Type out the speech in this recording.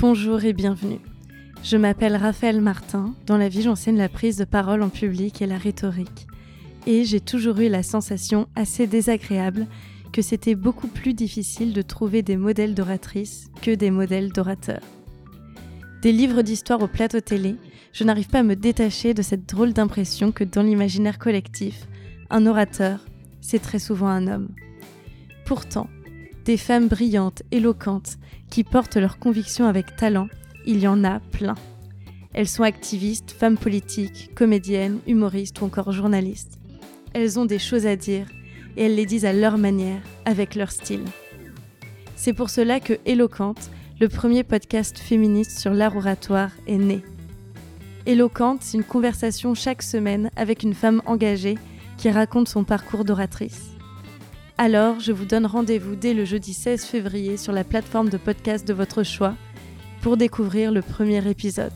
Bonjour et bienvenue. Je m'appelle Raphaël Martin. Dans la vie, j'enseigne la prise de parole en public et la rhétorique. Et j'ai toujours eu la sensation assez désagréable que c'était beaucoup plus difficile de trouver des modèles d'oratrices que des modèles d'orateurs. Des livres d'histoire au plateau télé, je n'arrive pas à me détacher de cette drôle d'impression que dans l'imaginaire collectif, un orateur, c'est très souvent un homme. Pourtant, des femmes brillantes, éloquentes, qui portent leurs convictions avec talent, il y en a plein. Elles sont activistes, femmes politiques, comédiennes, humoristes ou encore journalistes. Elles ont des choses à dire et elles les disent à leur manière, avec leur style. C'est pour cela que Éloquente, le premier podcast féministe sur l'art oratoire, est né. Éloquente, c'est une conversation chaque semaine avec une femme engagée qui raconte son parcours d'oratrice. Alors, je vous donne rendez-vous dès le jeudi 16 février sur la plateforme de podcast de votre choix pour découvrir le premier épisode.